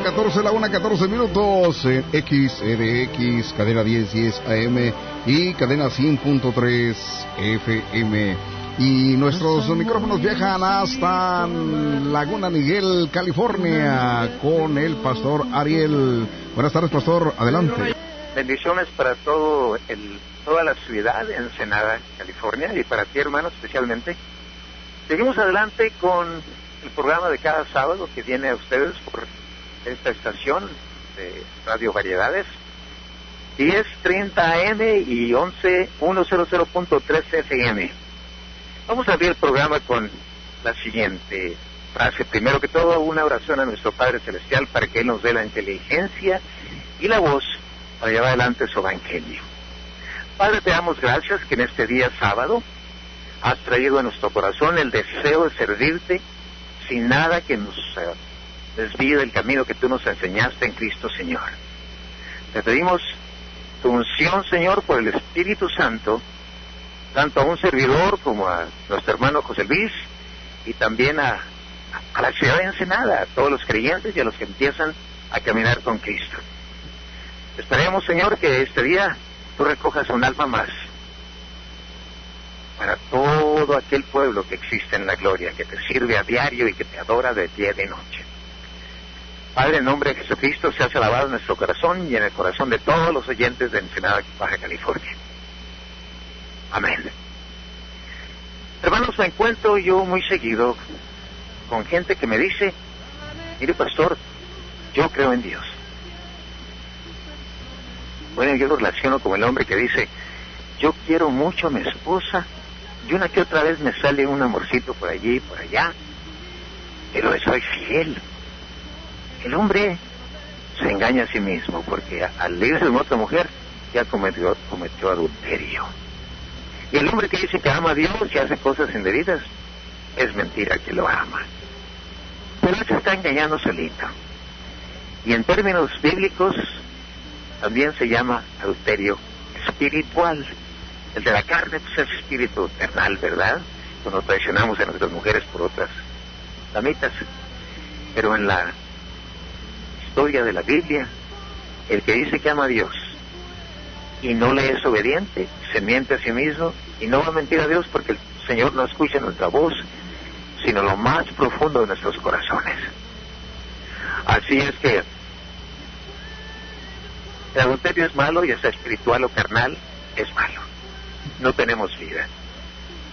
La 14, la 1, 14 minutos en XEDX, cadena 1010 AM y cadena 100.3 FM. Y nuestros micrófonos viajan hasta Laguna Miguel, California, con el pastor Ariel. Buenas tardes, pastor. Adelante. Bendiciones para todo el, toda la ciudad de Ensenada, California, y para ti, hermano, especialmente. Seguimos adelante con el programa de cada sábado que viene a ustedes por esta estación de Radio Variedades. 1030 AM y 11100.3 FM. Vamos a abrir el programa con la siguiente frase. Primero que todo, una oración a nuestro Padre Celestial para que Él nos dé la inteligencia y la voz para llevar adelante su evangelio. Padre, te damos gracias que en este día sábado has traído a nuestro corazón el deseo de servirte sin nada que nos desvíe del camino que tú nos enseñaste en Cristo Señor. Te pedimos tu unción, Señor, por el Espíritu Santo, tanto a un servidor como a nuestro hermano José Luis y también a, a la ciudad de Ensenada, a todos los creyentes y a los que empiezan a caminar con Cristo. Esperemos, Señor, que este día tú recojas un alma más para todo aquel pueblo que existe en la gloria, que te sirve a diario y que te adora de día y de noche. Padre, en nombre de Jesucristo, se hace alabado en nuestro corazón y en el corazón de todos los oyentes de Ensenada, Baja California. Amén. Hermanos, me encuentro yo muy seguido con gente que me dice, mire pastor, yo creo en Dios. Bueno, yo lo relaciono con el hombre que dice, yo quiero mucho a mi esposa y una que otra vez me sale un amorcito por allí y por allá, pero soy fiel. El hombre se engaña a sí mismo porque al irse con otra mujer ya cometió, cometió adulterio. Y el hombre que dice que ama a Dios y hace cosas indebidas, es mentira que lo ama. Pero él se está engañando solito. Y en términos bíblicos, también se llama adulterio espiritual. El de la carne pues, es espíritu eternal, ¿verdad? Cuando traicionamos a nuestras mujeres por otras damitas. Pero en la historia de la Biblia, el que dice que ama a Dios y no le es obediente, se miente a sí mismo y no va a mentir a Dios porque el Señor no escucha nuestra voz, sino lo más profundo de nuestros corazones. Así es que el adulterio es malo, ya sea espiritual o carnal, es malo. No tenemos vida.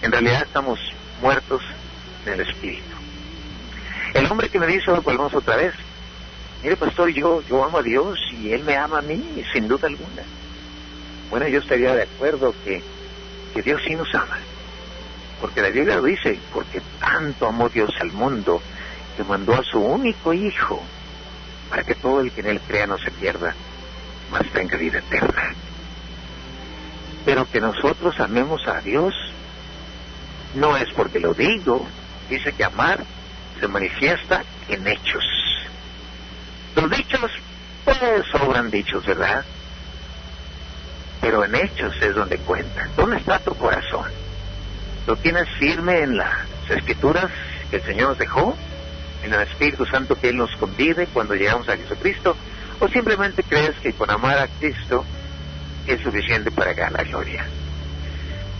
En realidad estamos muertos en el espíritu. El hombre que me dice, volvemos otra vez, mire pastor, yo, yo amo a Dios y Él me ama a mí, sin duda alguna. Bueno, yo estaría de acuerdo que, que Dios sí nos ama. Porque la Biblia lo dice, porque tanto amó Dios al mundo que mandó a su único Hijo para que todo el que en Él crea no se pierda, más tenga vida eterna. Pero que nosotros amemos a Dios no es porque lo digo, dice que amar se manifiesta en hechos. Los dichos, pues sobran dichos, ¿verdad? Pero en hechos es donde cuenta. ¿Dónde está tu corazón? ¿Lo tienes firme en las escrituras que el Señor nos dejó? ¿En el Espíritu Santo que Él nos convive cuando llegamos a Jesucristo? ¿O simplemente crees que con amar a Cristo es suficiente para ganar la gloria?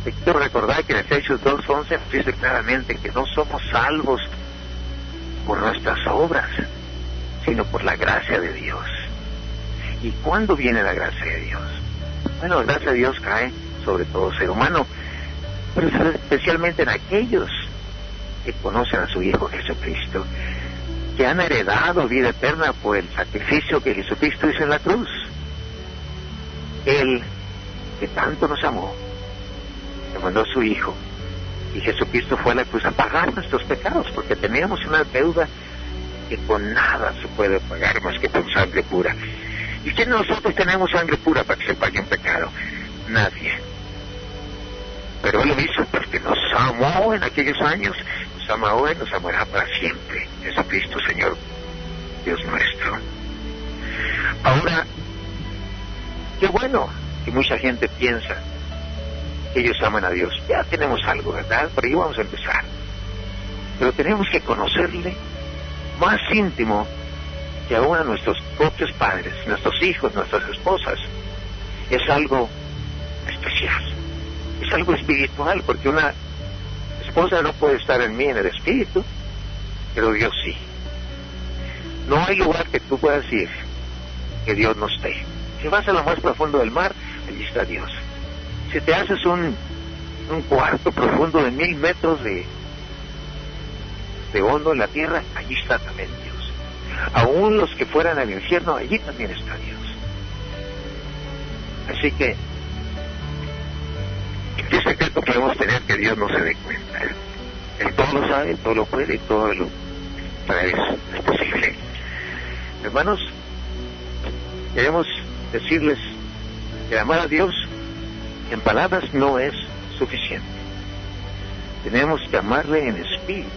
Te quiero recordar que en Efesios 2.11 dice claramente que no somos salvos por nuestras obras, sino por la gracia de Dios. ¿Y cuándo viene la gracia de Dios? Bueno, la gracia de Dios cae sobre todo ser humano, pero especialmente en aquellos que conocen a su Hijo Jesucristo que han heredado vida eterna por el sacrificio que Jesucristo hizo en la cruz. Él, que tanto nos amó, le mandó a su Hijo. Y Jesucristo fue a la cruz a pagar nuestros pecados, porque teníamos una deuda que con nada se puede pagar más que con sangre pura. ¿Y quién nosotros tenemos sangre pura para que se pague un pecado? Nadie. Pero Él lo hizo porque nos amó en aquellos años nos ama hoy, nos amará para siempre. Jesucristo, Señor, Dios nuestro. Ahora, qué bueno que mucha gente piensa que ellos aman a Dios. Ya tenemos algo, ¿verdad? Por ahí vamos a empezar. Pero tenemos que conocerle más íntimo que aún a nuestros propios padres, nuestros hijos, nuestras esposas, es algo especial, es algo espiritual, porque una esposa no puede estar en mí en el espíritu, pero Dios sí. No hay lugar que tú puedas ir que Dios no esté. Si vas a lo más profundo del mar, allí está Dios. Si te haces un, un cuarto profundo de mil metros de, de hondo en la tierra, allí está también Dios. Aún los que fueran al infierno, allí también está Dios. Así que, ¿qué secreto podemos tener que Dios no se dé cuenta? Él todo lo sabe, todo lo puede, y todo lo eso es posible. Hermanos, queremos decirles que amar a Dios en palabras no es suficiente. Tenemos que amarle en espíritu.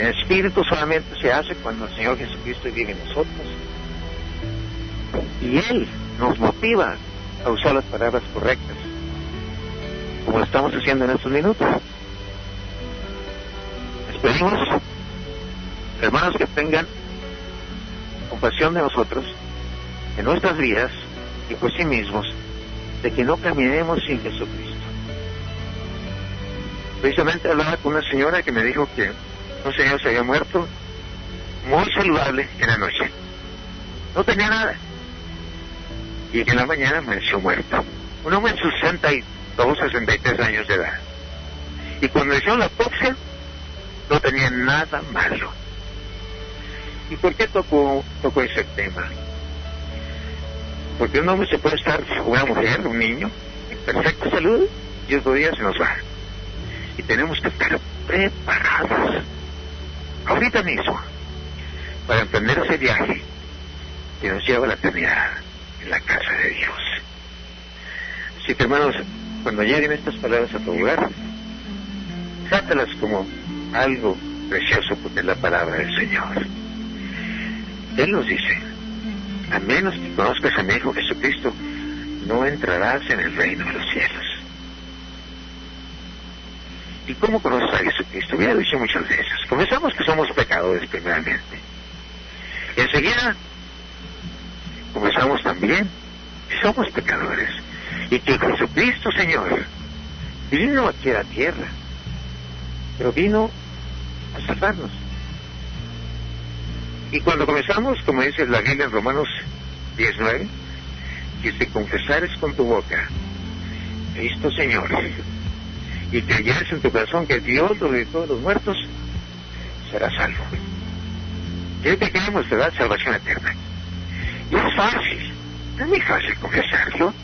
En espíritu solamente se hace cuando el Señor Jesucristo vive en nosotros. Y Él nos motiva a usar las palabras correctas, como lo estamos haciendo en estos minutos. Les hermanos, que tengan compasión de nosotros, en nuestras vidas y por sí mismos, de que no caminemos sin Jesucristo. Precisamente hablaba con una señora que me dijo que un señor se había muerto muy saludable en la noche. No tenía nada. Y en la mañana amaneció muerto. Un hombre sus 62, 63 años de edad. Y cuando hicieron la autopsia, no tenía nada malo. ¿Y por qué tocó, tocó ese tema? Porque un hombre se puede estar, una mujer, un niño, en perfecta salud, y otro día se nos va. Y tenemos que estar preparados, ahorita mismo, para emprender ese viaje que nos lleva a la eternidad en la casa de Dios. Así que hermanos, cuando lleguen estas palabras a tu lugar, trátalas como algo precioso porque es la palabra del Señor. Él nos dice, a menos que conozcas a mi Hijo Jesucristo, no entrarás en el reino de los cielos. ¿Y cómo conoces a Jesucristo? Ya lo he dicho muchas veces. Comenzamos que somos pecadores primeramente. Enseguida comenzamos también que somos pecadores. Y que Jesucristo, Señor, vino aquí a la tierra, pero vino a salvarnos. Y cuando comenzamos, como dice la Biblia en Romanos 19, que si confesares con tu boca, Cristo Señor, y creyeres en tu corazón que Dios lo de todos los muertos, serás salvo. ¿Qué te queremos, verdad? Salvación eterna. Y es fácil, es muy fácil confesarlo.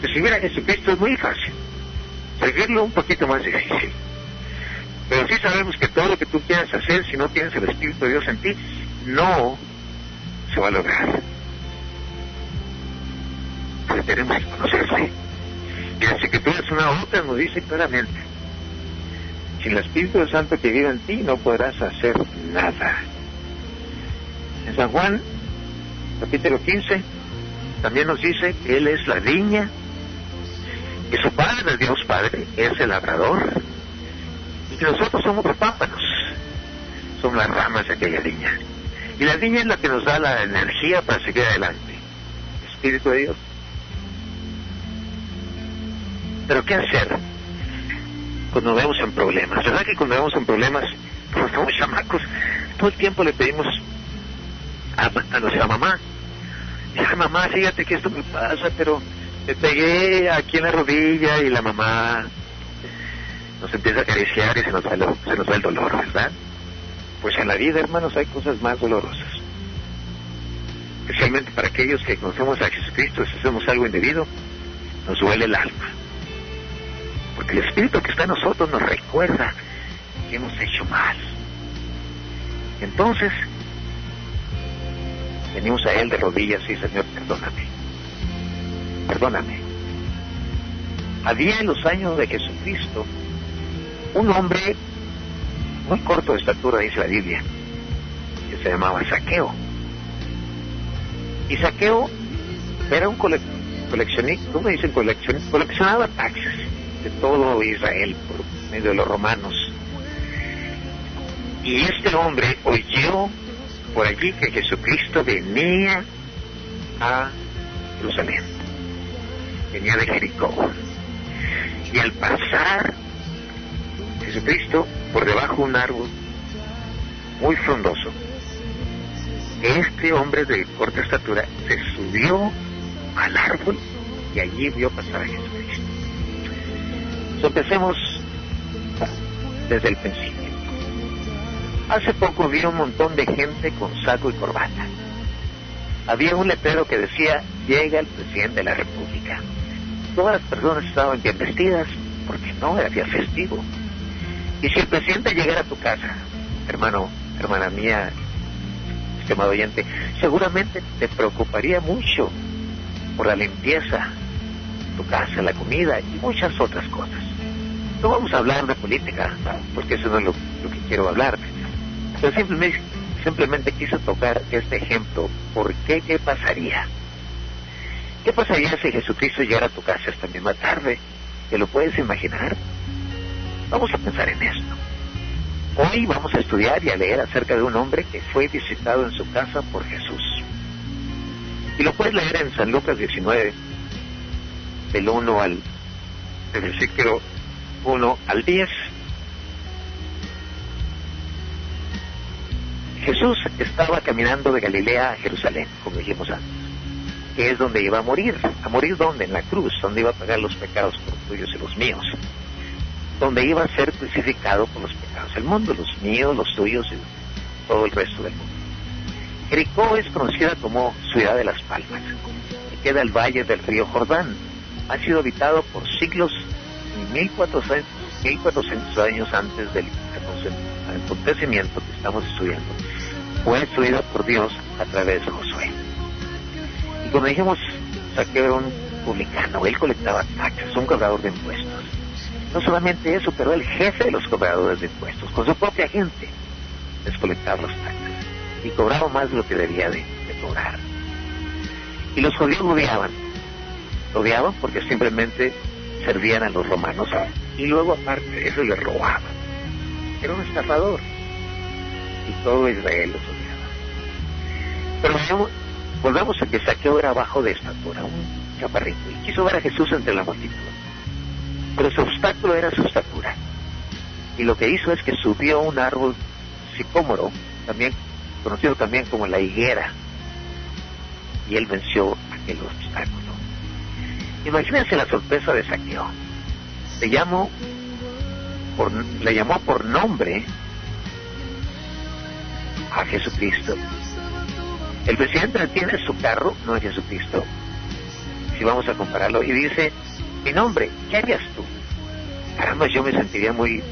Recibir a Jesucristo es muy fácil. Seguirlo un poquito más difícil. Pero sí sabemos que todo lo que tú quieras hacer, si no tienes el Espíritu de Dios en ti, no se va a lograr. Pero tenemos que conocerse. Y la Escritura es una otra nos dice claramente, sin el Espíritu Santo que vive en ti no podrás hacer nada. En San Juan, capítulo 15, también nos dice que Él es la viña, que su Padre, Dios Padre, es el labrador, nosotros somos los pámpanos, somos las ramas de aquella viña. Y la viña es la que nos da la energía para seguir adelante. Espíritu de Dios. Pero ¿qué hacer cuando vemos en problemas? ¿Verdad que cuando vemos en problemas, cuando estamos chamacos, todo el tiempo le pedimos a, a nuestra mamá, ya mamá, fíjate que esto me pasa, pero me pegué aquí en la rodilla y la mamá nos empieza a acariciar y se nos, va el, se nos va el dolor, ¿verdad? Pues en la vida, hermanos, hay cosas más dolorosas. Especialmente para aquellos que conocemos a Jesucristo, si hacemos algo indebido, nos duele el alma. Porque el Espíritu que está en nosotros nos recuerda que hemos hecho mal. Entonces, venimos a Él de rodillas y Señor, perdóname. Perdóname. Había en los años de Jesucristo un hombre muy corto de estatura, dice la Biblia, que se llamaba Saqueo. Y Saqueo era un coleccionista, ¿cómo dicen coleccionista? Coleccionaba taxes de todo Israel por medio de los romanos. Y este hombre oyó por allí que Jesucristo venía a Jerusalén. Venía de Jericó. Y al pasar Jesucristo por debajo de un árbol muy frondoso, este hombre de corta estatura se subió al árbol y allí vio pasar a Jesucristo. Empecemos desde el principio. Hace poco vi un montón de gente con saco y corbata. Había un letrero que decía, llega el presidente de la República. Todas las personas estaban bien vestidas porque no era día festivo. Y si el presidente llegara a tu casa, hermano, hermana mía, estimado oyente, seguramente te preocuparía mucho por la limpieza, tu casa, la comida y muchas otras cosas. No vamos a hablar de política, porque eso no es lo, que quiero hablar. Pero simplemente, simplemente quise tocar este ejemplo. ¿Por qué? ¿Qué pasaría? ¿Qué pasaría si Jesucristo llegara a tu casa esta misma tarde? ¿Te lo puedes imaginar? Vamos a pensar en esto. Hoy vamos a estudiar y a leer acerca de un hombre que fue visitado en su casa por Jesús. Y lo puedes leer en San Lucas 19, del 1 al, del versículo 1 al 10. Jesús estaba caminando de Galilea a Jerusalén, como dijimos antes, que es donde iba a morir. ¿A morir dónde? En la cruz, donde iba a pagar los pecados por tuyos y los míos donde iba a ser crucificado por los pecados del mundo, los míos, los tuyos y todo el resto del mundo. Jericó es conocida como Ciudad de las Palmas y queda al valle del río Jordán. Ha sido habitado por siglos 1400, 1400 años antes del acontecimiento que estamos estudiando. Fue destruida por Dios a través de Josué. Y como dijimos, Saqueo era un publicano, él colectaba taxas, un cobrador de impuestos no solamente eso, pero el jefe de los cobradores de impuestos, con su propia gente, les colectaba los taxes y cobraba más de lo que debía de, cobrar. Y los judíos lo odiaban. Lo odiaban porque simplemente servían a los romanos y luego aparte eso les robaban. Era un estafador y todo Israel los odiaba. Pero volvamos a que Saqueo era abajo de estatura, un chaparrito, y quiso ver a Jesús entre la multitud pero su obstáculo era su estatura. Y lo que hizo es que subió un árbol sicómoro, también conocido también como la higuera, y él venció aquel obstáculo. Imagínense la sorpresa de Saqueo. Le llamó por, le llamó por nombre a Jesucristo. El presidente tiene su carro, no es Jesucristo, si vamos a compararlo, y dice, mi nombre, ¿qué harías tú? Caramba, yo me sentiría muy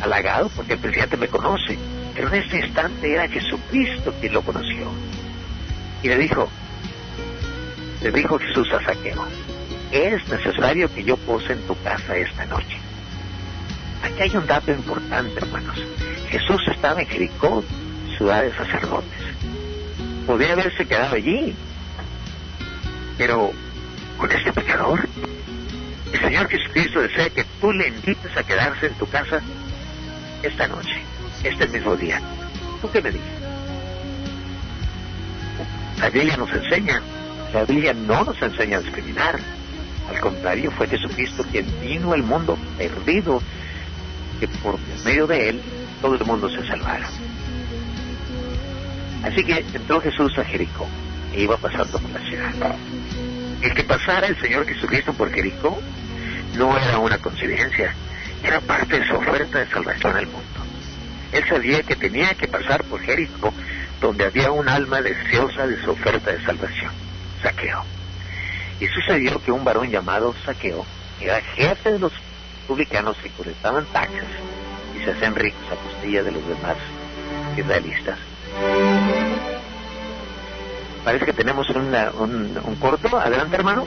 halagado porque el presidente me conoce. Pero en este instante era Jesucristo quien lo conoció. Y le dijo, le dijo Jesús a Saqueo, es necesario que yo pose en tu casa esta noche. Aquí hay un dato importante, hermanos. Jesús estaba en Jericó, ciudad de sacerdotes. Podría haberse quedado allí, pero con este pecador el Señor Jesucristo desea que tú le invites a quedarse en tu casa esta noche, este mismo día. ¿Tú qué me dices? La Biblia nos enseña, la Biblia no nos enseña a discriminar. Al contrario, fue Jesucristo quien vino al mundo perdido, que por medio de él todo el mundo se salvara. Así que entró Jesús a Jericó e iba pasando por la ciudad. El que pasara el Señor Jesucristo por Jericó no era una coincidencia, era parte de su oferta de salvación al mundo. Él sabía que tenía que pasar por Jericó, donde había un alma deseosa de su oferta de salvación, Saqueo. Y sucedió que un varón llamado Saqueo era jefe de los publicanos que colectaban taxas y se hacían ricos a costilla de los demás israelitas. Parece que tenemos un, un corto. Adelante, hermano.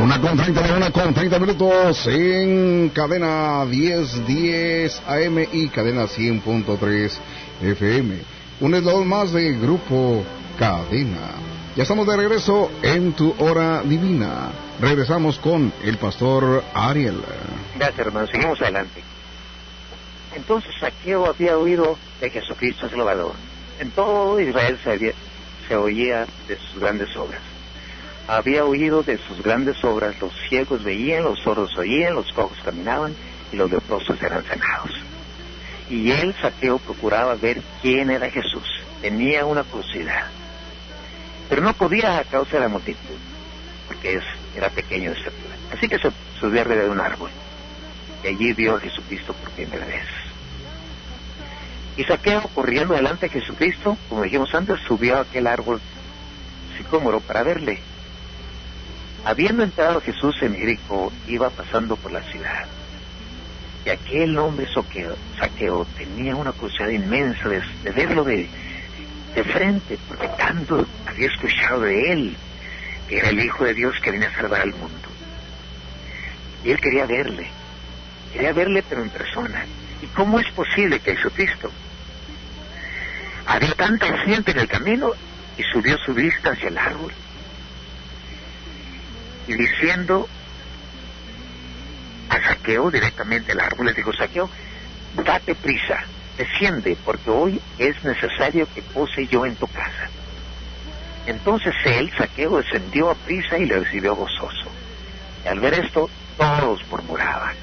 Una con 30, una con 30 minutos en cadena 1010 AM y cadena 100.3 FM. Un eslabón más de Grupo Cadena. Ya estamos de regreso en tu hora divina. Regresamos con el pastor Ariel. Gracias, hermano. Seguimos adelante. Entonces Saqueo había oído de Jesucristo Salvador. En todo Israel se, oía de sus grandes obras. Había oído de sus grandes obras, los ciegos veían, los sordos oían, los cojos caminaban y los leprosos eran sanados. Y él, Saqueo, procuraba ver quién era Jesús. Tenía una curiosidad. Pero no podía a causa de la multitud, porque era pequeño de estatura. Así que se subió arriba de un árbol. Y allí vio a Jesucristo por primera vez. Y Saqueo, corriendo delante de Jesucristo, como dijimos antes, subió a aquel árbol sicómoro para verle. Habiendo entrado Jesús en Jericó, iba pasando por la ciudad. Y aquel hombre saqueo, tenía una curiosidad inmensa de, verlo de, de, frente, porque tanto había escuchado de él, que era el Hijo de Dios que venía a salvar al mundo. Y él quería verle, quería verle pero en persona. ¿Y cómo es posible que Jesucristo había tanta gente en el camino y subió su vista hacia el árbol? Y diciendo a Saqueo directamente el árbol, le dijo, Saqueo, date prisa, desciende, porque hoy es necesario que pose yo en tu casa. Entonces él, Saqueo, descendió a prisa y le recibió gozoso. Y al ver esto, todos murmuraban,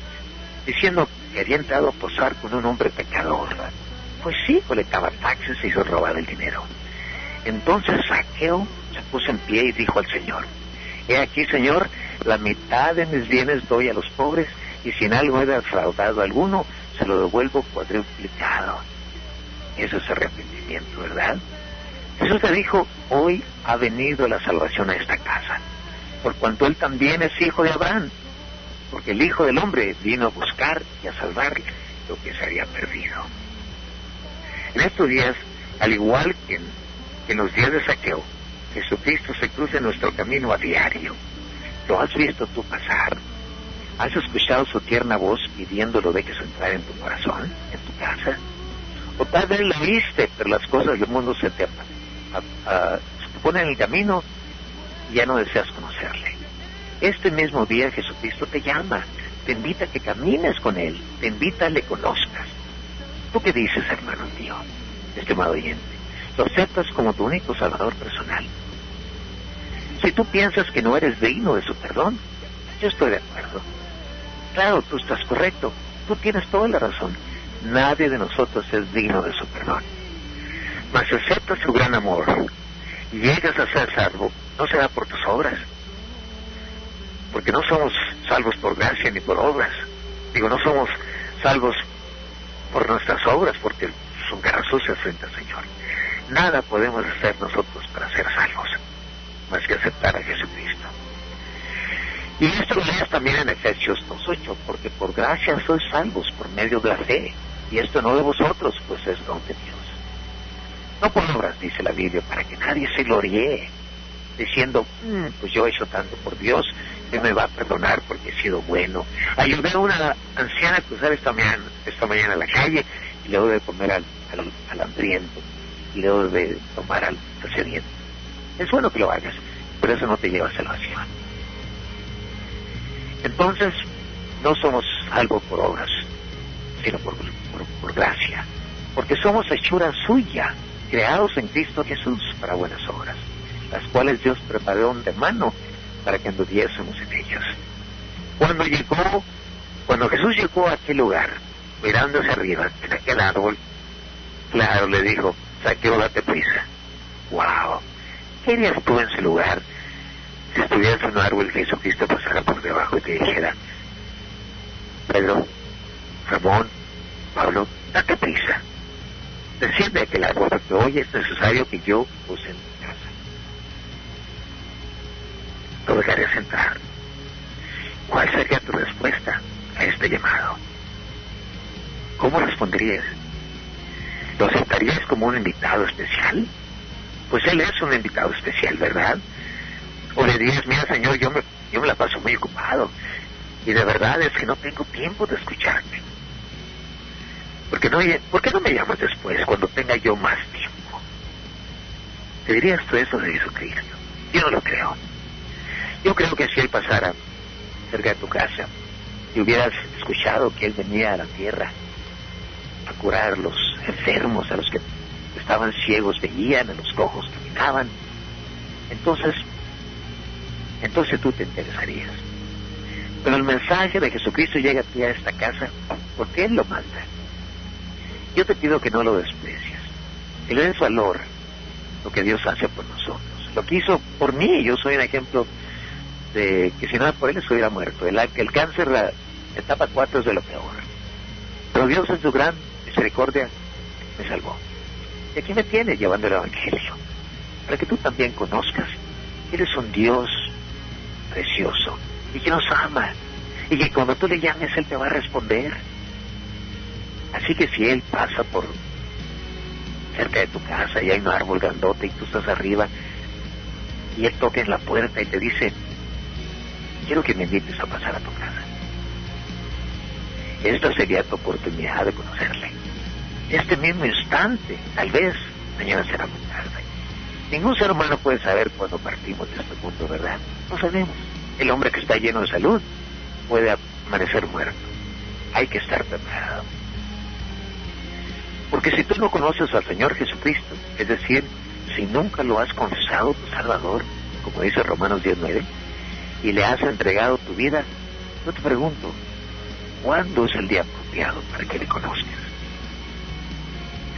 diciendo que había entrado a posar con un hombre pecador. Pues sí, colectaba taxes y hizo robar el dinero. Entonces Saqueo se puso en pie y dijo al Señor, He aquí, Señor, la mitad de mis bienes doy a los pobres y si en algo he defraudado a alguno, se lo devuelvo cuadruplicado. Eso es arrepentimiento, ¿verdad? Jesús te dijo, hoy ha venido la salvación a esta casa, por cuanto él también es hijo de Abraham, porque el Hijo del Hombre vino a buscar y a salvar lo que se había perdido. En estos días, al igual que en, que los días de saqueo, Jesucristo se cruza en nuestro camino a diario. ¿Lo has visto tú pasar? ¿Has escuchado su tierna voz pidiendo lo dejes entrar en tu corazón, en tu casa? O tal vez lo viste, pero las cosas del mundo se te, ponen en el camino y ya no deseas conocerle. Este mismo día Jesucristo te llama, te invita a que camines con Él, te invita a que le conozcas. ¿Tú qué dices, hermano mío, estimado oyente? ¿Lo aceptas como tu único salvador personal? Si tú piensas que no eres digno de su perdón, yo estoy de acuerdo. Claro, tú estás correcto, tú tienes toda la razón. Nadie de nosotros es digno de su perdón. Mas aceptas su gran amor y llegas a ser salvo, no será por tus obras. Porque no somos salvos por gracia ni por obras. Digo, no somos salvos por nuestras obras, porque son caras sucias frente al Señor. Nada podemos hacer nosotros para ser salvos más que aceptar a Jesucristo. Y esto lo lees también en Efesios 2.8, porque por gracia sois salvos por medio de la fe, y esto no de vosotros, pues es don de Dios. No por obras, dice la Biblia, para que nadie se gloríe, diciendo, mm, pues yo he hecho tanto por Dios, Él me va a perdonar porque he sido bueno. Ayudé a una anciana a cruzar esta mañana, esta mañana a la calle y le doy de comer al, al, hambriento y le doy de tomar al sediento. Es bueno que lo hagas, pero eso no te lleva a salvación. Entonces, no somos salvos por obras, sino por, por, gracia, porque somos hechura suya, creados en Cristo Jesús para buenas obras, las cuales Dios preparó de mano para que anduviésemos en ellas. Cuando llegó, cuando Jesús llegó a aquel lugar, mirándose arriba, en aquel árbol, claro, le dijo, saqueo, date prisa. ¡Wow! ¿Qué harías tú en ese lugar estuvieras en un árbol Jesucristo pasara por debajo y te dijera, Pedro, Ramón, Pablo, date prisa, desciende aquel árbol porque hoy es necesario que yo use en mi casa. Lo dejarías entrar. ¿Cuál sería tu respuesta a este llamado? ¿Cómo responderías? ¿Lo aceptarías como un invitado especial? pues él es un invitado especial, ¿verdad? O le dices, mira Señor, yo me, yo me la paso muy ocupado y de verdad es que no tengo tiempo de escucharte. Porque no, ¿Por qué no me llamas después, cuando tenga yo más tiempo? ¿Te dirías tú eso de Jesucristo? Yo no lo creo. Yo creo que si Él pasara cerca de tu casa y hubieras escuchado que Él venía a la tierra a curar a los enfermos, a los que estaban ciegos veían, a los cojos caminaban. Entonces, entonces tú te interesarías. Pero el mensaje de Jesucristo llega a ti a esta casa porque Él lo manda. Yo te pido que no lo desprecies, que le des valor lo que Dios hace por nosotros. Lo que hizo por mí, yo soy un ejemplo de que si no por Él, estuviera muerto. El, el cáncer, la etapa 4 es de lo peor. Pero Dios en su gran misericordia me salvó. Y aquí me tiene llevando el Evangelio, para que tú también conozcas eres un Dios precioso y que nos ama y que cuando tú le llames Él te va a responder. Así que si Él pasa por cerca de tu casa y hay un árbol grandote y tú estás arriba y Él toca en la puerta y te dice, quiero que me invites a pasar a tu casa. Esta sería tu oportunidad de conocerle. Este mismo instante, tal vez, mañana será muy tarde. Ningún ser humano puede saber cuándo partimos de este mundo, ¿verdad? No sabemos. El hombre que está lleno de salud puede amanecer muerto. Hay que estar preparado. Porque si tú no conoces al Señor Jesucristo, es decir, si nunca lo has confesado tu Salvador, como dice Romanos 19, y le has entregado tu vida, yo te pregunto, ¿cuándo es el día apropiado para que le conozcas?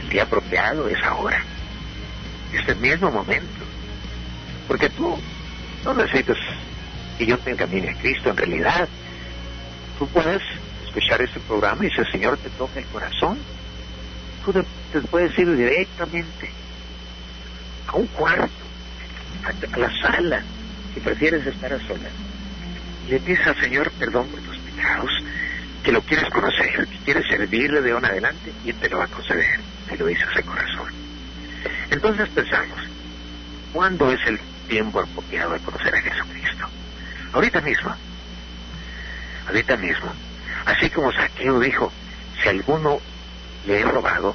El día apropiado es ahora, este mismo momento. Porque tú no necesitas que yo tenga camine a Cristo en realidad. Tú puedes escuchar este programa y si el Señor te toca el corazón, tú te puedes ir directamente a un cuarto, a, la sala, si prefieres estar a solas. Le pides al Señor perdón por tus pecados, que lo quieres conocer, que quieres servirle de ahora adelante, y te lo va a conceder. Te lo dices de corazón. Entonces pensamos, ¿cuándo es el tiempo apropiado de conocer a Jesucristo? Ahorita mismo. Ahorita mismo. Así como Saqueo dijo, si alguno le he robado,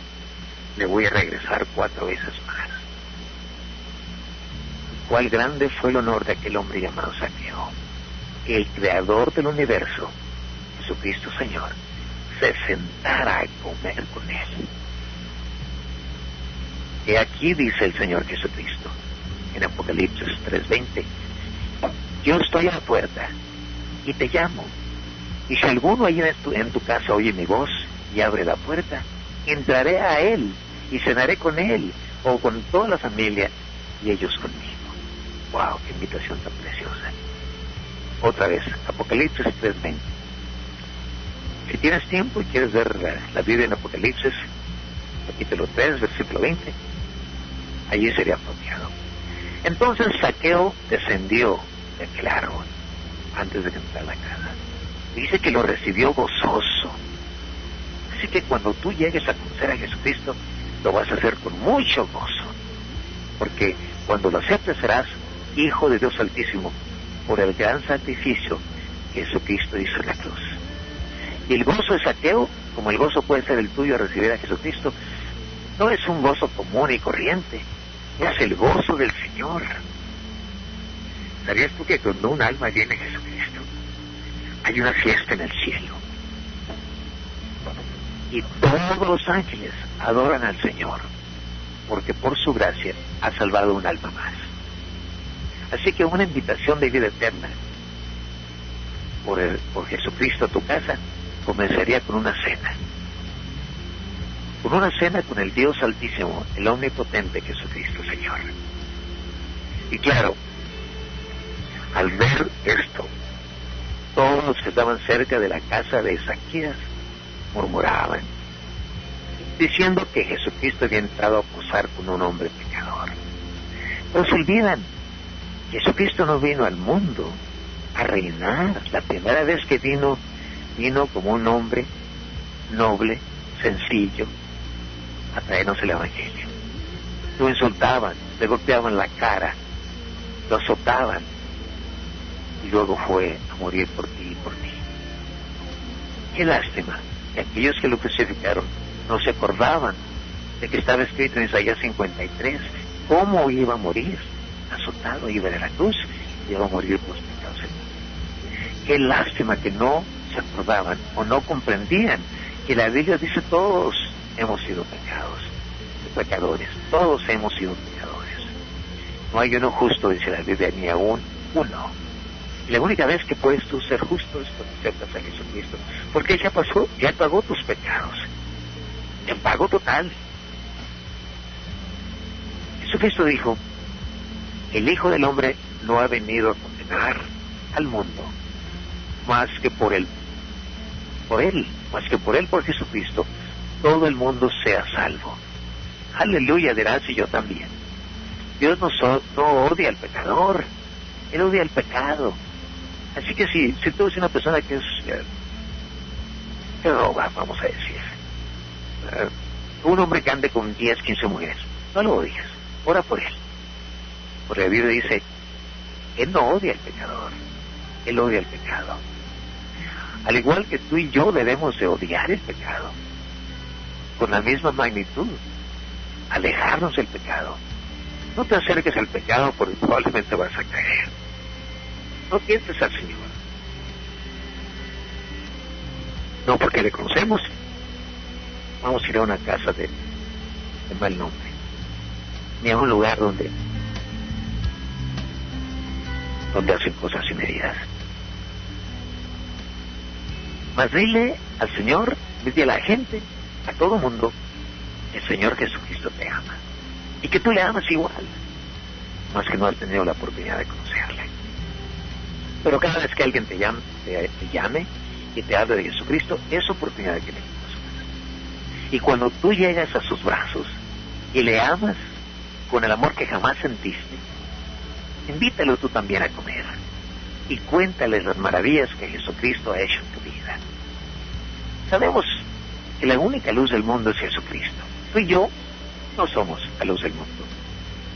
le voy a regresar cuatro veces más. Cuál grande fue el honor de aquel hombre llamado Saqueo. Que el creador del universo, Jesucristo Señor, se sentara a comer con él. Y aquí dice el Señor Jesucristo, en Apocalipsis 3:20, yo estoy a la puerta y te llamo. Y si alguno tu, en tu casa oye mi voz y abre la puerta, entraré a él y cenaré con él o con toda la familia y ellos conmigo. ¡Wow! ¡Qué invitación tan preciosa! Otra vez, Apocalipsis 3.20. Si tienes tiempo y quieres ver la, la Biblia en Apocalipsis, capítulo 3, versículo 20, allí sería apropiado. Entonces Saqueo descendió árbol antes de entrar a la casa. Dice que lo recibió gozoso. Así que cuando tú llegues a conocer a Jesucristo, lo vas a hacer con mucho gozo. Porque cuando lo aceptes serás hijo de Dios Altísimo por el gran sacrificio que Jesucristo hizo en la cruz. Y el gozo de saqueo, como el gozo puede ser el tuyo a recibir a Jesucristo, no es un gozo común y corriente, es el gozo del Señor. ¿Sabías tú que cuando un alma viene a Jesucristo, hay una fiesta en el cielo? Y todos los ángeles adoran al Señor, porque por su gracia ha salvado un alma más. Así que una invitación de vida eterna por, por Jesucristo a tu casa comenzaría con una cena. Con una cena con el Dios Altísimo, el Omnipotente Jesucristo Señor. Y claro, al ver esto, todos los que estaban cerca de la casa de Ezequías murmuraban, diciendo que Jesucristo había entrado a posar con un hombre pecador. Pero se olvidan, Jesucristo no vino al mundo a reinar. La primera vez que vino, vino como un hombre noble, sencillo, a traernos el Evangelio. Lo insultaban, le golpeaban la cara, lo azotaban, y luego fue a morir por ti y por mí. Qué lástima que aquellos que lo crucificaron no se acordaban de que estaba escrito en Isaías 53 cómo iba a morir, azotado, iba de la cruz y iba a morir por los pecados. Qué lástima que no se acordaban o no comprendían que la Biblia dice todos hemos sido pecados, pecadores, todos hemos sido pecadores. No hay uno justo, dice la Biblia, ni aún uno. La única vez que puedes tú ser justo es cuando aceptas a Jesucristo. Porque ya pasó, ya pagó tus pecados. En pago total. Jesucristo dijo, el Hijo del Hombre no ha venido a condenar al mundo, más que por él, por él, más que por él, por Jesucristo, todo el mundo sea salvo. Aleluya, dirás y yo también. Dios no, no odia al pecador, Él odia al pecado. Así que si, si tú eres una persona que es, eh, que roba, vamos a decir, eh, un hombre que ande con 10, 15 mujeres, no lo odias, ora por él. Porque la Biblia dice, Él no odia al pecador, Él odia el pecado. Al igual que tú y yo debemos de odiar el pecado, con la misma magnitud, alejarnos del pecado. No te acerques al pecado porque probablemente vas a caer. No pienses al Señor. No porque le conocemos. Vamos a ir a una casa de, de mal nombre. Ni a un lugar donde donde hacen cosas inmediatas. Mas dile al Señor, dile a la gente, a todo mundo, el Señor Jesucristo te ama. Y que tú le amas igual, más que no has tenido la oportunidad de conocerle. Pero cada vez que alguien te llame, te, llame y te hable de Jesucristo, es oportunidad de que le. Y cuando tú llegas a sus brazos y le amas con el amor que jamás sentiste, invítalo tú también a comer y cuéntale las maravillas que Jesucristo ha hecho en tu vida. Sabemos que la única luz del mundo es Jesucristo. Tú y yo no somos la luz del mundo,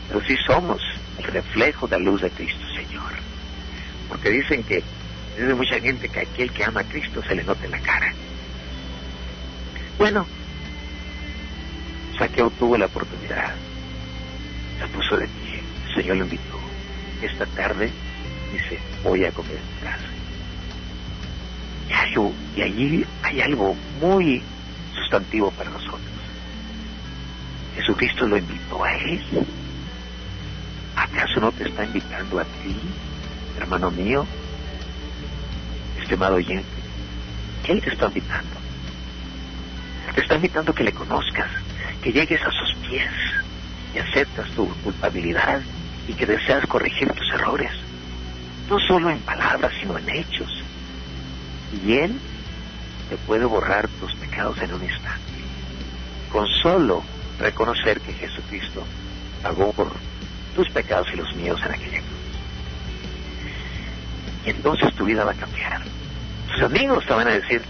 pero sí somos el reflejo de la luz de Cristo, Señor. Porque dicen que dice mucha gente que aquel que ama a Cristo se le nota en la cara. Bueno, Saqueo tuvo la oportunidad, se puso de pie, el Señor lo invitó esta tarde, dice, voy a comer en casa. Y, allí hay algo muy sustantivo para nosotros. Jesucristo lo invitó a él. ¿Acaso no te está invitando a ti, hermano mío, estimado oyente? Él te está invitando. Te está invitando que le conozcas, que llegues a sus pies y aceptas tu culpabilidad y que deseas corregir tus errores, no solo en palabras, sino en hechos. Y Él te puede borrar tus pecados en un instante, con solo reconocer que Jesucristo pagó por tus pecados y los míos en aquella cruz. Y entonces tu vida va a cambiar. Tus amigos te van a decir,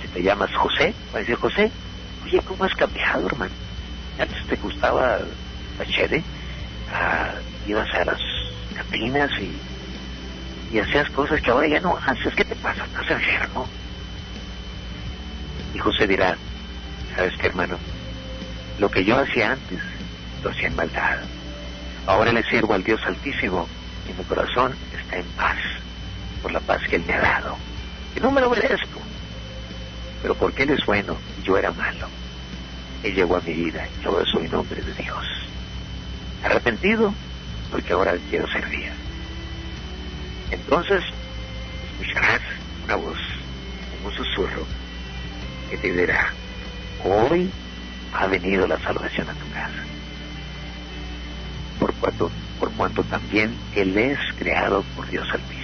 si te llamas José, va a decir José, oye, ¿cómo has cambiado, hermano? Antes te gustaba la chede, ah, ibas a las cantinas y, y hacías cosas que ahora ya no haces. ¿Qué te pasa? ¿Estás enfermo? Y José dirá, ¿sabes qué, hermano? Lo que yo hacía antes, lo hacía en maldad. Ahora le sirvo al Dios Altísimo y mi corazón está en paz por la paz que Él me ha dado. Y no me lo merezco, pero porque Él es bueno yo era malo. Él llegó a mi vida y ahora soy nombre de Dios. Arrepentido, porque ahora quiero servir. Entonces, escucharás una voz, un susurro, que te dirá, hoy ha venido la salvación a tu casa. Por cuanto, por cuanto también Él es creado por Dios Altísimo.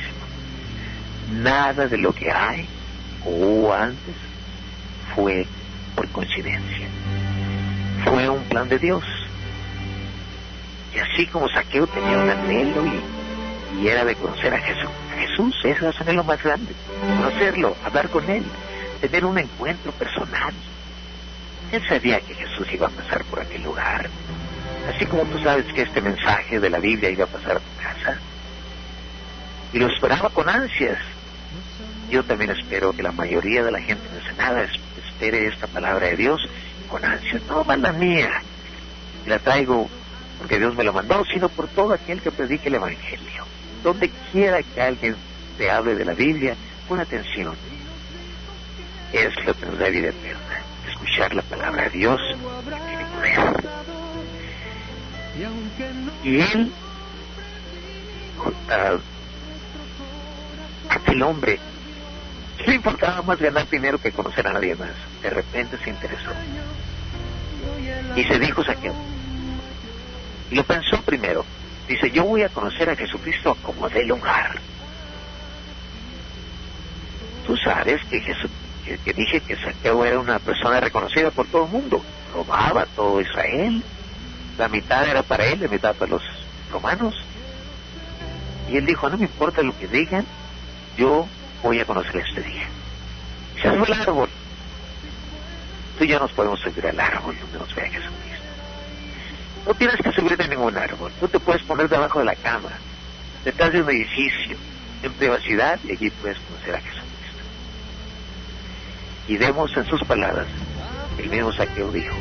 Nada de lo que hay o antes fue por coincidencia. Fue un plan de Dios y así como Saqueo tenía un anhelo y, era de conocer a Jesús, a Jesús, ese anhelo más grande, conocerlo, hablar con él, tener un encuentro personal. Él sabía que Jesús iba a pasar por aquel lugar, así como tú sabes que este mensaje de la Biblia iba a pasar a tu casa. Y lo esperaba con ansias. Yo también espero que la mayoría de la gente en Senada espere esta palabra de Dios con ansias, no la mía. La traigo porque Dios me lo mandó, sino por todo aquel que predique el Evangelio. Donde quiera que alguien te hable de la Biblia, pon atención. Es lo que nos da vida eterna. Escuchar la palabra de Dios tiene poder. Y él, uh, aquel hombre, le importaba más ganar dinero que conocer a nadie más. De repente se interesó. Y se dijo Saqueo. Y lo pensó primero. Dice, yo voy a conocer a Jesucristo como de lugar. Tú sabes que, Jesús, que, dije que Saqueo era una persona reconocida por todo el mundo. Robaba todo Israel. La mitad era para él, la mitad para los romanos. Y él dijo, no me importa lo que digan, yo voy a conocer este día. Se fue el árbol. Tú ya nos podemos subir al árbol donde nos vea Jesucristo. No tienes que subirte a ningún árbol. Tú te puedes poner debajo de la cama, detrás de un edificio, en privacidad, y allí puedes conocer a Jesucristo. Y vemos en sus palabras, el mismo saqueo dijo,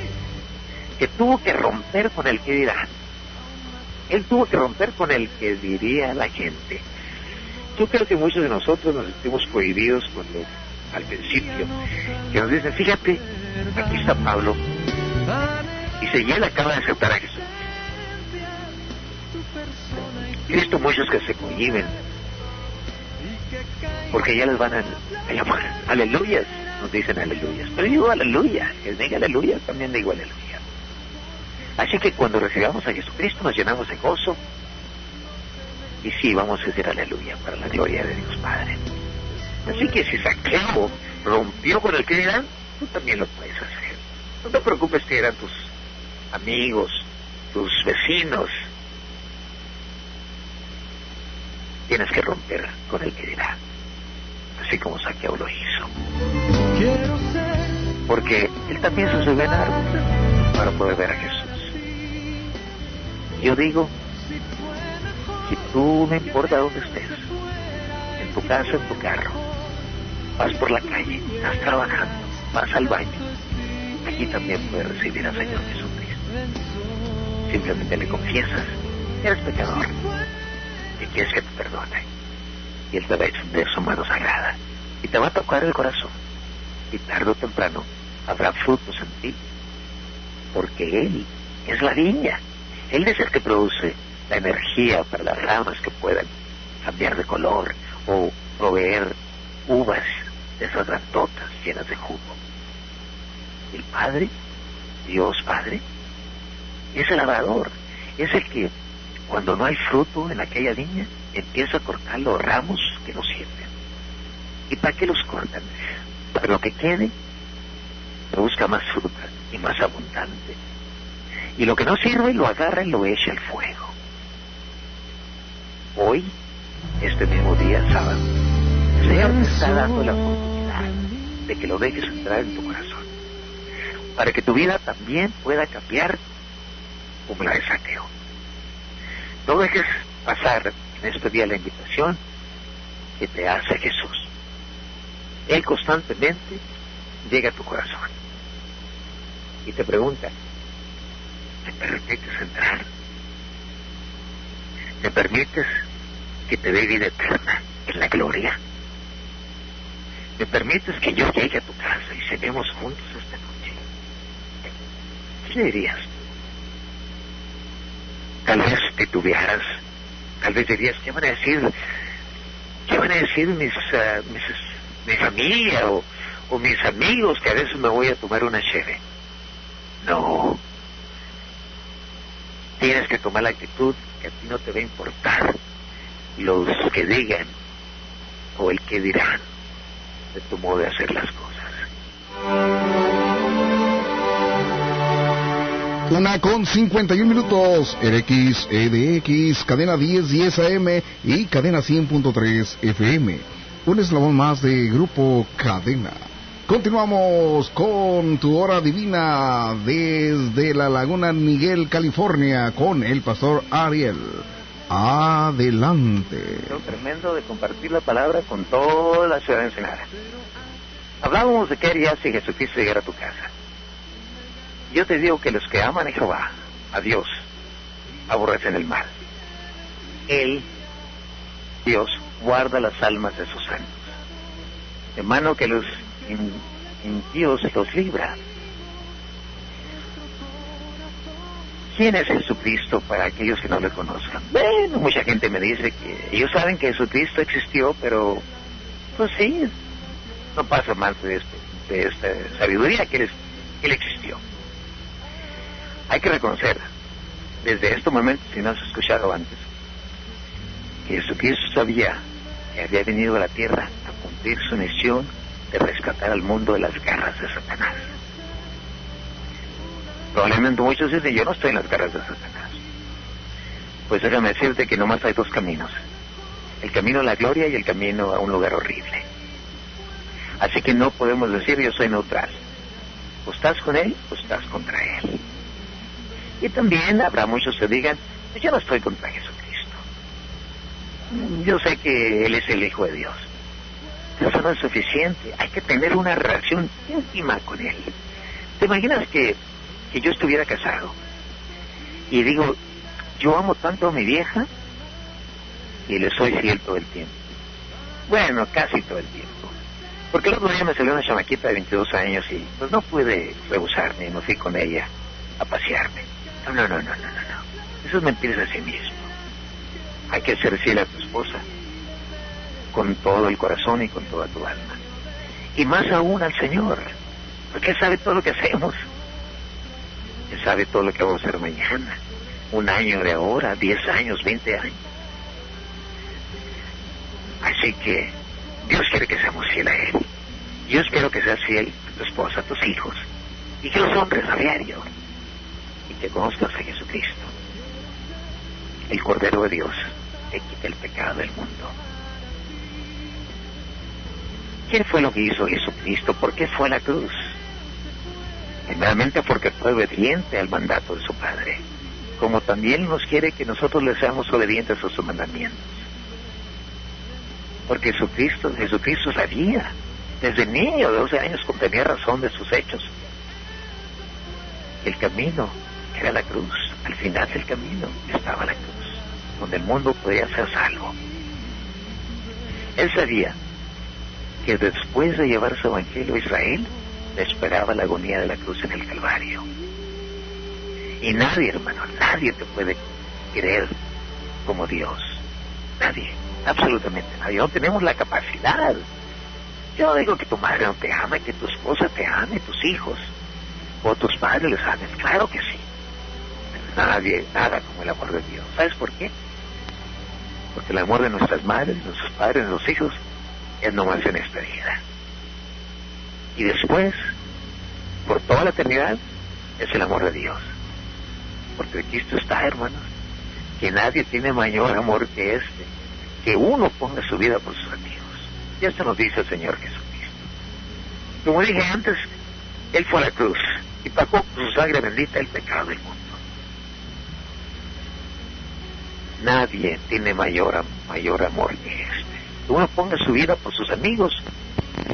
que tuvo que romper con el que dirá. Él tuvo que romper con el que diría la gente. Yo creo que muchos de nosotros nos sentimos cohibidos cuando al principio, que nos dicen, fíjate, aquí está Pablo, y él acaba de aceptar a Jesús. He muchos que se cohiben, porque ya les van a, llamar aleluyas, nos dicen aleluyas. Pero digo aleluya, que diga aleluya, también digo aleluya. Así que cuando recibamos a Jesucristo nos llenamos de gozo, y sí, vamos a decir aleluya para la gloria de Dios Padre. Así que si Saqueo rompió con el que dirán, tú también lo puedes hacer. No te preocupes si eran tus amigos, tus vecinos. Tienes que romper con el que dirá, así como Saqueo lo hizo. Porque él también se subió en árbol para poder ver a Jesús. Yo digo, tú no importa dónde estés, en tu casa, en tu carro, vas por la calle, estás trabajando, vas al baño, aquí también puedes recibir al Señor Jesucristo. Simplemente le confiesas, eres pecador, y quieres que te perdone. Y Él te va a extender su mano sagrada y te va a tocar el corazón. Y tarde o temprano habrá frutos en ti, porque Él es la viña. Él es el que produce la energía para las ramas que puedan cambiar de color o proveer uvas de esas grandotas llenas de jugo. El Padre, Dios Padre, es el labrador, es el que cuando no hay fruto en aquella viña empieza a cortar los ramos que no sirven. ¿Y para qué los cortan? Para lo que quede, busca más fruta y más abundante. Y lo que no sirve lo agarra y lo echa al fuego. Hoy, este mismo día, sábado, el Señor te está dando la oportunidad de que lo dejes entrar en tu corazón, para que tu vida también pueda cambiar como la de saqueo. No dejes pasar en este día la invitación que te hace Jesús. Él constantemente llega a tu corazón y te pregunta, ¿me permites entrar? ¿Me permites que te dé vida eterna en la gloria? ¿Me permites que yo llegue a tu casa y cenemos juntos esta noche? ¿Qué le dirías? Tal vez titubearas, tal vez dirías, ¿qué van a decir? ¿Qué van a decir mis, uh, mis mi familia o, o, mis amigos que a veces me voy a tomar una cheve? No. Tienes que tomar la actitud que a ti no te va a importar los que digan o el que dirán de tu modo de hacer las cosas. Una con 51 minutos, RX, EDX, cadena 1010 AM y cadena 100.3 FM. Un eslabón más de Grupo Cadena. Continuamos con tu hora divina desde la Laguna Miguel, California, con el pastor Ariel. Adelante. Es tremendo de compartir la palabra con toda la ciudad de Ensenada. Hablábamos de qué harías si Jesucristo llegara a tu casa. Yo te digo que los que aman a Jehová, a Dios, aborrecen el mal. Él, Dios, guarda las almas de sus santos. De mano que los en, Dios los libra. ¿Quién es Jesucristo para aquellos que no le conozcan? Bueno, mucha gente me dice que ellos saben que Jesucristo existió, pero pues sí, no pasa más de, de esta sabiduría que él, que él existió. Hay que reconocer, desde este momento, si no has escuchado antes, que Jesucristo sabía que había venido a la tierra a cumplir su misión de rescatar al mundo de las garras de Satanás. Probablemente muchos dicen, yo no estoy en las garras de Satanás. Pues déjame decirte que nomás hay dos caminos. El camino a la gloria y el camino a un lugar horrible. Así que no podemos decir yo soy neutral. O estás con él o estás contra él. Y también habrá muchos que digan, yo no estoy contra Jesucristo. Yo sé que Él es el Hijo de Dios. Eso no es suficiente. Hay que tener una relación íntima con Él. ¿Te imaginas que que yo estuviera casado. Y digo, yo amo tanto a mi vieja y le soy fiel todo el tiempo. Bueno, casi todo el tiempo. Porque el otro día me salió una chamaquita de 22 años y pues no pude rehusarme, no fui con ella a pasearme. No, no, no, no, no, no. Eso es mentirse a sí mismo. Hay que ser fiel a tu esposa con todo el corazón y con toda tu alma. Y más aún al Señor, porque Él sabe todo lo que hacemos sabe todo lo que vamos a hacer mañana, un año de ahora, diez años, veinte años. Así que Dios quiere que seamos fieles a Él. Yo espero que seas fiel tu esposa, a tus hijos, y que los honres a diario, y que conozcas a Jesucristo, el Cordero de Dios, que quita el pecado del mundo. ¿Quién fue lo que hizo Jesucristo? ¿Por qué fue la cruz? primeramente porque fue obediente al mandato de su Padre, como también nos quiere que nosotros le seamos obedientes a sus mandamientos. Porque Jesucristo, Jesucristo sabía, desde niño de 12 años, tenía razón de sus hechos. El camino era la cruz, al final del camino estaba la cruz, donde el mundo podía ser salvo. Él sabía que después de llevar su evangelio a Israel, esperaba la agonía de la cruz en el Calvario. Y nadie, hermano, nadie te puede creer como Dios. Nadie, absolutamente nadie. No tenemos la capacidad. Yo digo que tu madre no te ama, que tu esposa te ame, tus hijos, o tus padres les amen. Claro que sí. Nadie, nada como el amor de Dios. ¿Sabes por qué? Porque el amor de nuestras madres, de nuestros padres, nuestros hijos, es nomás en esta vida y después, por toda la eternidad, es el amor de Dios. Porque Cristo está, hermanos, que nadie tiene mayor amor que este, que uno ponga su vida por sus amigos. Y esto nos dice el Señor Jesucristo. Como dije antes, Él fue a la cruz y pagó con su sangre bendita el pecado del mundo. Nadie tiene mayor, mayor amor que este. Uno ponga su vida por sus amigos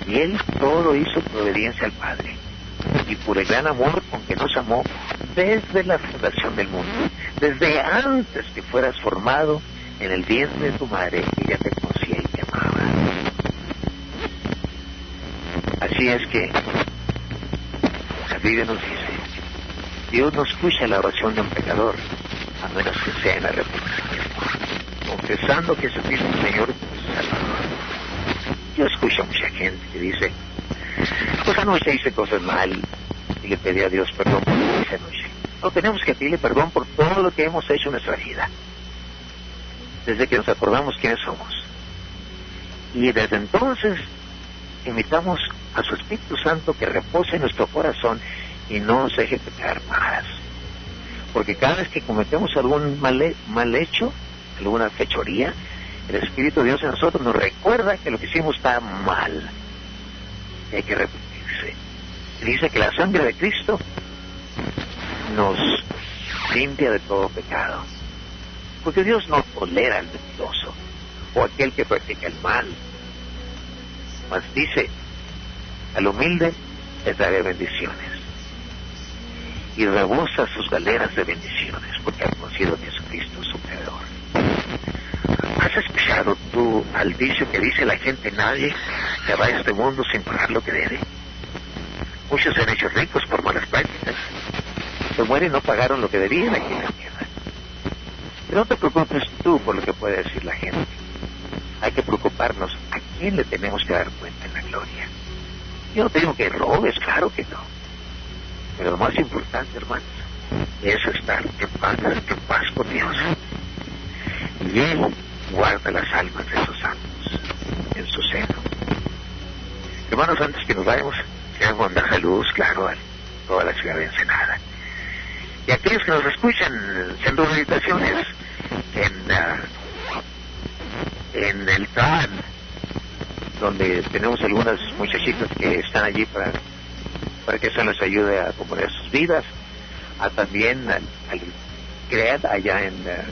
y él todo hizo por obediencia al Padre y por el gran amor con que nos amó desde la fundación del mundo, desde antes que fueras formado en el vientre de tu madre, ella te conocía y te amaba. Así es que la Biblia nos dice, Dios no escucha la oración de un pecador, a menos que sea en arrepentimiento, confesando que Jesucristo Señor. Yo escucho a mucha gente que dice, pues anoche hice cosas mal y le pedí a Dios perdón por lo que hice anoche. No tenemos que pedirle perdón por todo lo que hemos hecho en nuestra vida. Desde que nos acordamos quiénes somos. Y desde entonces invitamos a su Espíritu Santo que repose en nuestro corazón y no nos deje pecar más. Porque cada vez que cometemos algún mal, mal hecho, alguna fechoría, el Espíritu de Dios en nosotros nos recuerda que lo que hicimos está mal. Hay que repetirse. Dice que la sangre de Cristo nos limpia de todo pecado. Porque Dios no tolera al mentiroso o aquel que practica el mal. Mas dice, al humilde les daré bendiciones. Y rebosa sus galeras de bendiciones porque ha conocido a Jesucristo su. ¿Has escuchado tú al dicho que dice la gente nadie se va a este mundo sin pagar lo que debe? Muchos se han hecho ricos por malas prácticas. se mueren no pagaron lo que debían aquí en la tierra. Pero no te preocupes tú por lo que puede decir la gente. Hay que preocuparnos a quién le tenemos que dar cuenta en la gloria. Yo no te digo que robes, claro que no. Pero lo más importante, hermanos, es estar en paz, en paz con Dios. Y Él guarda las almas de sus santos en su seno. Hermanos, antes que nos vayamos, queremos mandar saludos, claro, a toda la ciudad de Ensenada. Y aquellos que nos escuchan en centros de meditaciones, en, ah, en el TAN, donde tenemos algunas muchachitas que están allí para, para que eso les ayude a componer sus vidas, a también al, al allá en ah,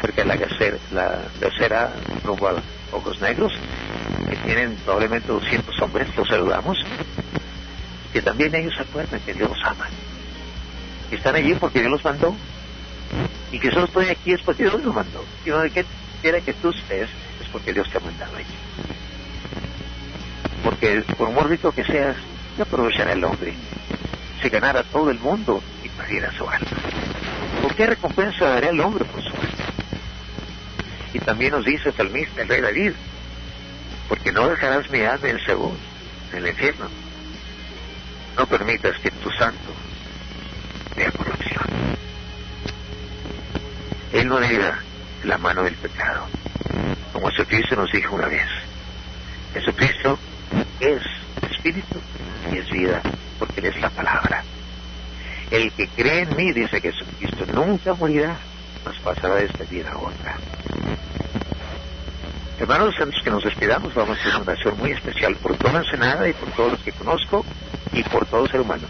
cerca de la gacera, la gacera rumbo a Ojos Negros, que tienen probablemente 200 hombres, los saludamos, que también ellos se acuerdan que Dios los ama, que están allí porque Dios los mandó, y que solo estoy aquí es porque Dios los mandó, y donde quiera que tú estés es porque Dios te ha mandado allí. Porque por rico que seas, ¿qué aprovechará el hombre si ganara todo el mundo y perdiera su alma? ¿Por qué recompensa daría el hombre por su alma? Y también nos dice el salmista, el rey David, porque no dejarás mi alma en Seúl, en el infierno. No permitas que tu santo vea corrupción. Él no niega la mano del pecado, como Jesucristo nos dijo una vez. Jesucristo es espíritu y es vida, porque Él es la palabra. El que cree en mí, dice Jesucristo, nunca morirá, pasará esta vida otra. Hermanos, antes que nos despidamos, vamos a hacer una oración muy especial por toda Ensenada y por todos los que conozco y por todo ser humano.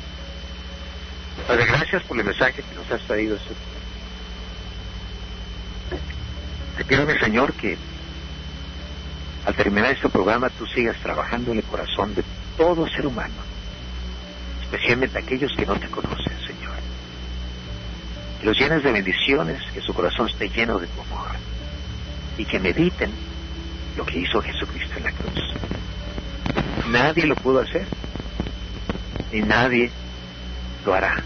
Padre, gracias por el mensaje que nos has traído. Te pido, mi Señor, que al terminar este programa tú sigas trabajando en el corazón de todo ser humano, especialmente aquellos que no te. Que los llenes de bendiciones, que su corazón esté lleno de tu amor y que mediten lo que hizo Jesucristo en la cruz. Nadie lo pudo hacer, ni nadie lo hará.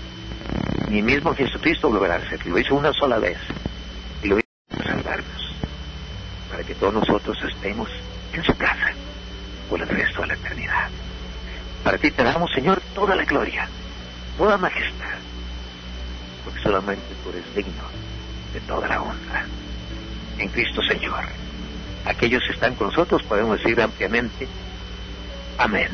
Ni mismo Jesucristo volverá a hacer. Lo hizo una sola vez y lo hizo para salvarnos, para que todos nosotros estemos en su casa por el resto de la eternidad. Para ti te damos, Señor, toda la gloria, toda majestad, solamente tú eres digno de toda la honra. En Cristo, Señor aquellos que están con nosotros, podemos decir ampliamente, amén.